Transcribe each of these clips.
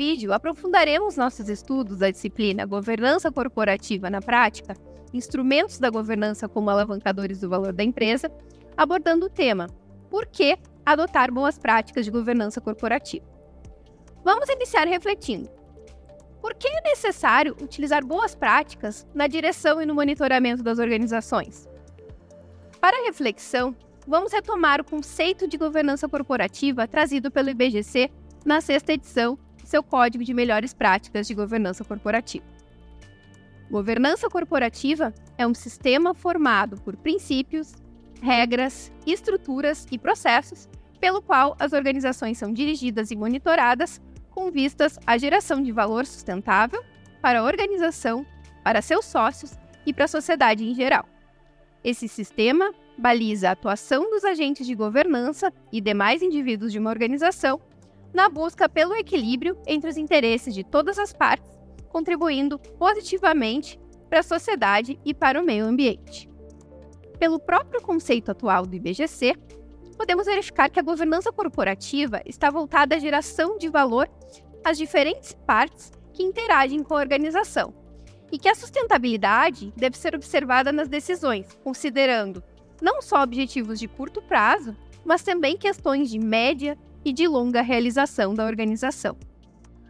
Vídeo, aprofundaremos nossos estudos da disciplina Governança Corporativa na Prática, instrumentos da governança como alavancadores do valor da empresa, abordando o tema Por que adotar boas práticas de governança corporativa? Vamos iniciar refletindo. Por que é necessário utilizar boas práticas na direção e no monitoramento das organizações? Para reflexão, vamos retomar o conceito de governança corporativa trazido pelo IBGC na sexta edição seu Código de Melhores Práticas de Governança Corporativa. Governança corporativa é um sistema formado por princípios, regras, estruturas e processos pelo qual as organizações são dirigidas e monitoradas com vistas à geração de valor sustentável para a organização, para seus sócios e para a sociedade em geral. Esse sistema baliza a atuação dos agentes de governança e demais indivíduos de uma organização na busca pelo equilíbrio entre os interesses de todas as partes, contribuindo positivamente para a sociedade e para o meio ambiente. Pelo próprio conceito atual do IBGC, podemos verificar que a governança corporativa está voltada à geração de valor às diferentes partes que interagem com a organização, e que a sustentabilidade deve ser observada nas decisões, considerando não só objetivos de curto prazo, mas também questões de média e de longa realização da organização.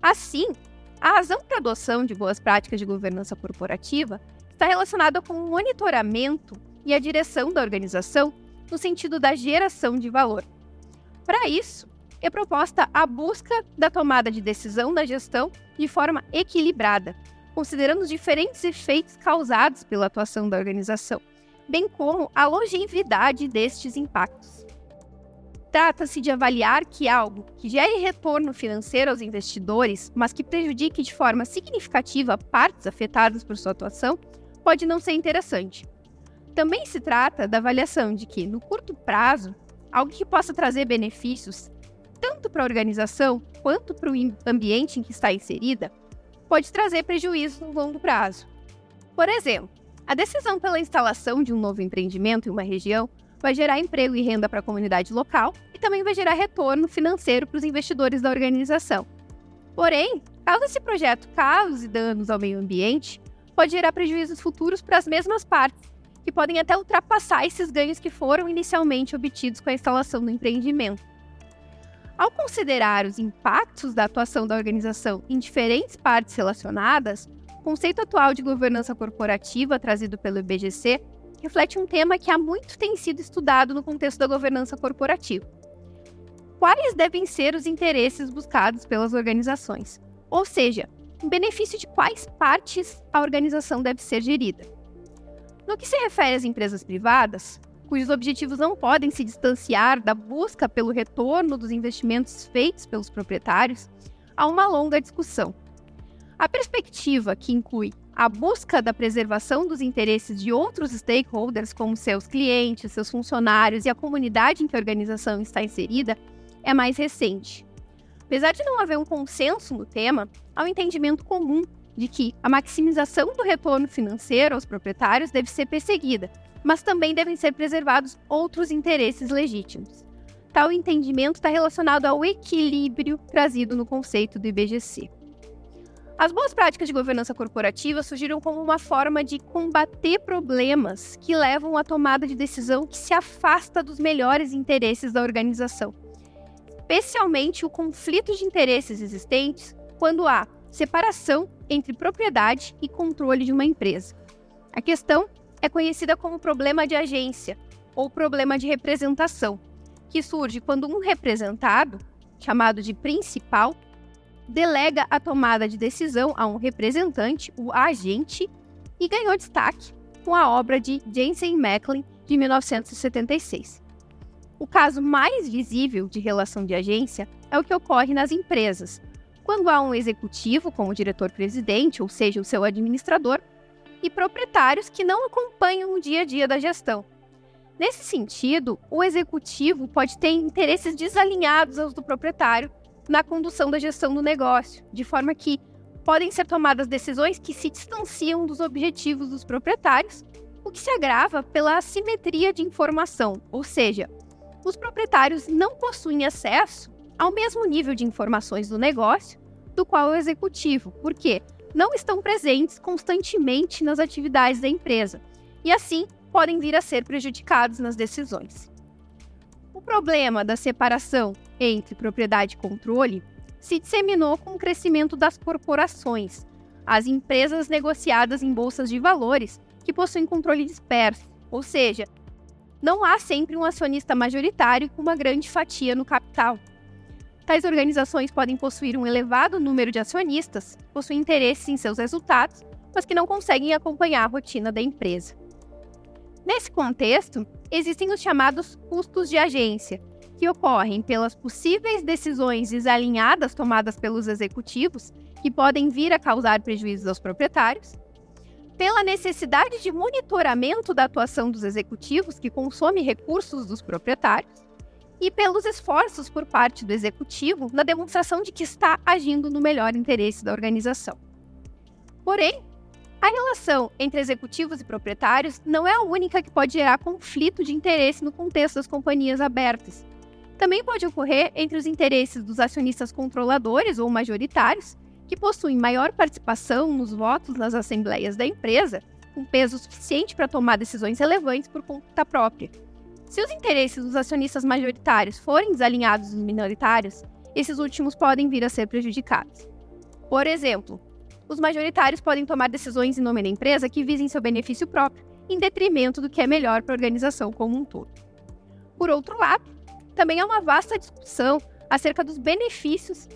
Assim, a razão para a adoção de boas práticas de governança corporativa está relacionada com o monitoramento e a direção da organização no sentido da geração de valor. Para isso, é proposta a busca da tomada de decisão na gestão de forma equilibrada, considerando os diferentes efeitos causados pela atuação da organização, bem como a longevidade destes impactos. Trata-se de avaliar que algo que gere retorno financeiro aos investidores, mas que prejudique de forma significativa partes afetadas por sua atuação, pode não ser interessante. Também se trata da avaliação de que, no curto prazo, algo que possa trazer benefícios tanto para a organização quanto para o ambiente em que está inserida, pode trazer prejuízo no longo prazo. Por exemplo, a decisão pela instalação de um novo empreendimento em uma região vai gerar emprego e renda para a comunidade local e também vai gerar retorno financeiro para os investidores da organização. Porém, caso esse projeto cause danos ao meio ambiente, pode gerar prejuízos futuros para as mesmas partes, que podem até ultrapassar esses ganhos que foram inicialmente obtidos com a instalação do empreendimento. Ao considerar os impactos da atuação da organização em diferentes partes relacionadas, o conceito atual de governança corporativa trazido pelo IBGC reflete um tema que há muito tem sido estudado no contexto da governança corporativa. Quais devem ser os interesses buscados pelas organizações? Ou seja, em benefício de quais partes a organização deve ser gerida? No que se refere às empresas privadas, cujos objetivos não podem se distanciar da busca pelo retorno dos investimentos feitos pelos proprietários, há uma longa discussão. A perspectiva, que inclui a busca da preservação dos interesses de outros stakeholders, como seus clientes, seus funcionários e a comunidade em que a organização está inserida, é mais recente. Apesar de não haver um consenso no tema, há um entendimento comum de que a maximização do retorno financeiro aos proprietários deve ser perseguida, mas também devem ser preservados outros interesses legítimos. Tal entendimento está relacionado ao equilíbrio trazido no conceito do IBGC. As boas práticas de governança corporativa surgiram como uma forma de combater problemas que levam à tomada de decisão que se afasta dos melhores interesses da organização, especialmente o conflito de interesses existentes quando há separação entre propriedade e controle de uma empresa. A questão é conhecida como problema de agência ou problema de representação, que surge quando um representado, chamado de principal, delega a tomada de decisão a um representante, o agente, e ganhou destaque com a obra de Jensen Macklin de 1976. O caso mais visível de relação de agência é o que ocorre nas empresas, quando há um executivo, como diretor-presidente, ou seja, o seu administrador, e proprietários que não acompanham o dia a dia da gestão. Nesse sentido, o executivo pode ter interesses desalinhados aos do proprietário na condução da gestão do negócio, de forma que podem ser tomadas decisões que se distanciam dos objetivos dos proprietários, o que se agrava pela assimetria de informação, ou seja, os proprietários não possuem acesso ao mesmo nível de informações do negócio do qual o executivo, porque não estão presentes constantemente nas atividades da empresa e, assim, podem vir a ser prejudicados nas decisões. Problema da separação entre propriedade e controle se disseminou com o crescimento das corporações, as empresas negociadas em bolsas de valores que possuem controle disperso, ou seja, não há sempre um acionista majoritário com uma grande fatia no capital. Tais organizações podem possuir um elevado número de acionistas, possuem interesses em seus resultados, mas que não conseguem acompanhar a rotina da empresa. Nesse contexto, existem os chamados custos de agência, que ocorrem pelas possíveis decisões desalinhadas tomadas pelos executivos, que podem vir a causar prejuízos aos proprietários, pela necessidade de monitoramento da atuação dos executivos, que consome recursos dos proprietários, e pelos esforços por parte do executivo na demonstração de que está agindo no melhor interesse da organização. Porém, a relação entre executivos e proprietários não é a única que pode gerar conflito de interesse no contexto das companhias abertas. Também pode ocorrer entre os interesses dos acionistas controladores ou majoritários, que possuem maior participação nos votos nas assembleias da empresa, com peso suficiente para tomar decisões relevantes por conta própria. Se os interesses dos acionistas majoritários forem desalinhados dos minoritários, esses últimos podem vir a ser prejudicados. Por exemplo, os majoritários podem tomar decisões em nome da empresa que visem seu benefício próprio, em detrimento do que é melhor para a organização como um todo. Por outro lado, também há uma vasta discussão acerca dos benefícios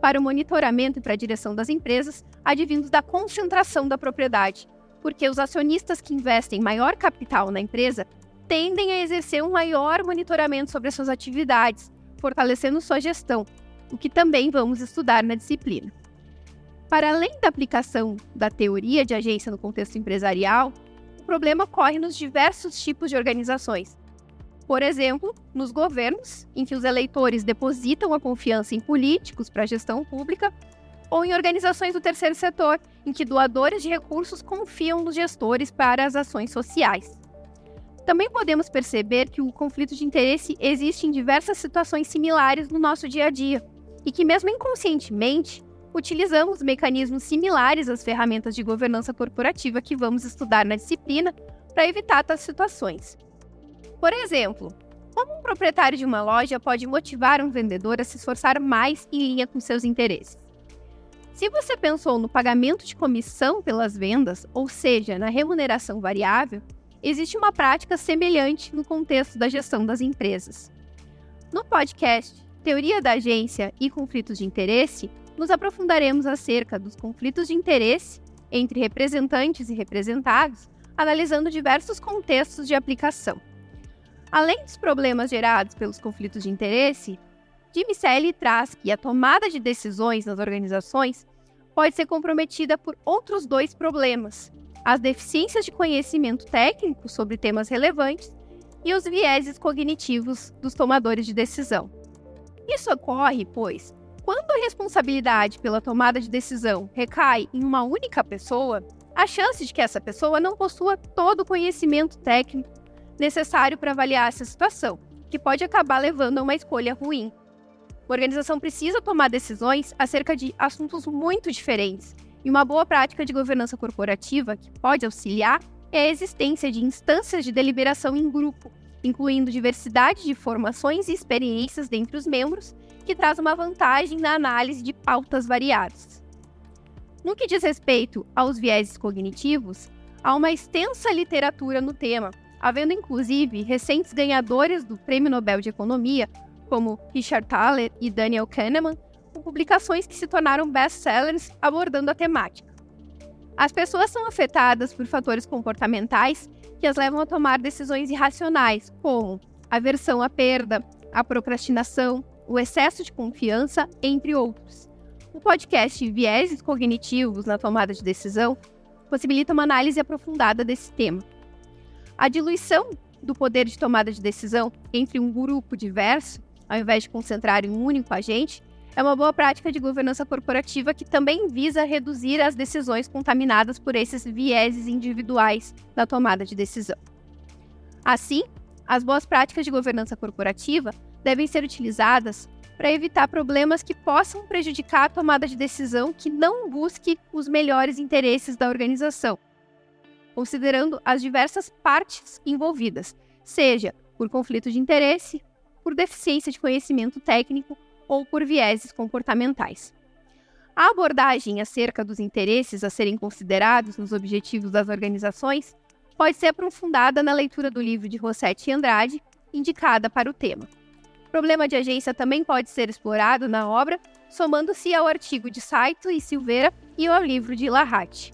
para o monitoramento e para a direção das empresas advindos da concentração da propriedade, porque os acionistas que investem maior capital na empresa tendem a exercer um maior monitoramento sobre as suas atividades, fortalecendo sua gestão, o que também vamos estudar na disciplina. Para além da aplicação da teoria de agência no contexto empresarial, o problema ocorre nos diversos tipos de organizações. Por exemplo, nos governos, em que os eleitores depositam a confiança em políticos para a gestão pública, ou em organizações do terceiro setor, em que doadores de recursos confiam nos gestores para as ações sociais. Também podemos perceber que o conflito de interesse existe em diversas situações similares no nosso dia a dia, e que, mesmo inconscientemente, utilizamos mecanismos similares às ferramentas de governança corporativa que vamos estudar na disciplina para evitar tais situações. Por exemplo, como um proprietário de uma loja pode motivar um vendedor a se esforçar mais em linha com seus interesses? Se você pensou no pagamento de comissão pelas vendas, ou seja, na remuneração variável, existe uma prática semelhante no contexto da gestão das empresas. No podcast Teoria da Agência e Conflitos de Interesse, nos aprofundaremos acerca dos conflitos de interesse entre representantes e representados, analisando diversos contextos de aplicação. Além dos problemas gerados pelos conflitos de interesse, Jim traz que a tomada de decisões nas organizações pode ser comprometida por outros dois problemas: as deficiências de conhecimento técnico sobre temas relevantes e os vieses cognitivos dos tomadores de decisão. Isso ocorre, pois, quando a responsabilidade pela tomada de decisão recai em uma única pessoa, a chance de que essa pessoa não possua todo o conhecimento técnico necessário para avaliar essa situação, que pode acabar levando a uma escolha ruim. A organização precisa tomar decisões acerca de assuntos muito diferentes, e uma boa prática de governança corporativa que pode auxiliar é a existência de instâncias de deliberação em grupo, incluindo diversidade de formações e experiências dentre os membros que traz uma vantagem na análise de pautas variadas. No que diz respeito aos vieses cognitivos, há uma extensa literatura no tema, havendo inclusive recentes ganhadores do Prêmio Nobel de Economia, como Richard Thaler e Daniel Kahneman, com publicações que se tornaram best-sellers abordando a temática. As pessoas são afetadas por fatores comportamentais que as levam a tomar decisões irracionais, como aversão à perda, a procrastinação, o excesso de confiança, entre outros. O podcast Vieses Cognitivos na Tomada de Decisão possibilita uma análise aprofundada desse tema. A diluição do poder de tomada de decisão entre um grupo diverso, ao invés de concentrar em um único agente, é uma boa prática de governança corporativa que também visa reduzir as decisões contaminadas por esses vieses individuais na tomada de decisão. Assim, as boas práticas de governança corporativa devem ser utilizadas para evitar problemas que possam prejudicar a tomada de decisão que não busque os melhores interesses da organização, considerando as diversas partes envolvidas, seja por conflito de interesse, por deficiência de conhecimento técnico ou por vieses comportamentais. A abordagem acerca dos interesses a serem considerados nos objetivos das organizações pode ser aprofundada na leitura do livro de Rossetti Andrade, indicada para o tema. O problema de agência também pode ser explorado na obra, somando-se ao artigo de Saito e Silveira e ao livro de Lahati.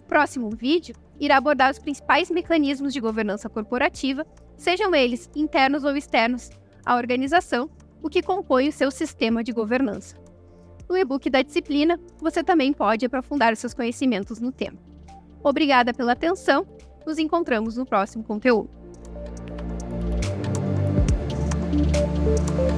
O próximo vídeo irá abordar os principais mecanismos de governança corporativa, sejam eles internos ou externos à organização, o que compõe o seu sistema de governança. No e-book da disciplina, você também pode aprofundar seus conhecimentos no tema. Obrigada pela atenção, nos encontramos no próximo conteúdo. Thank you.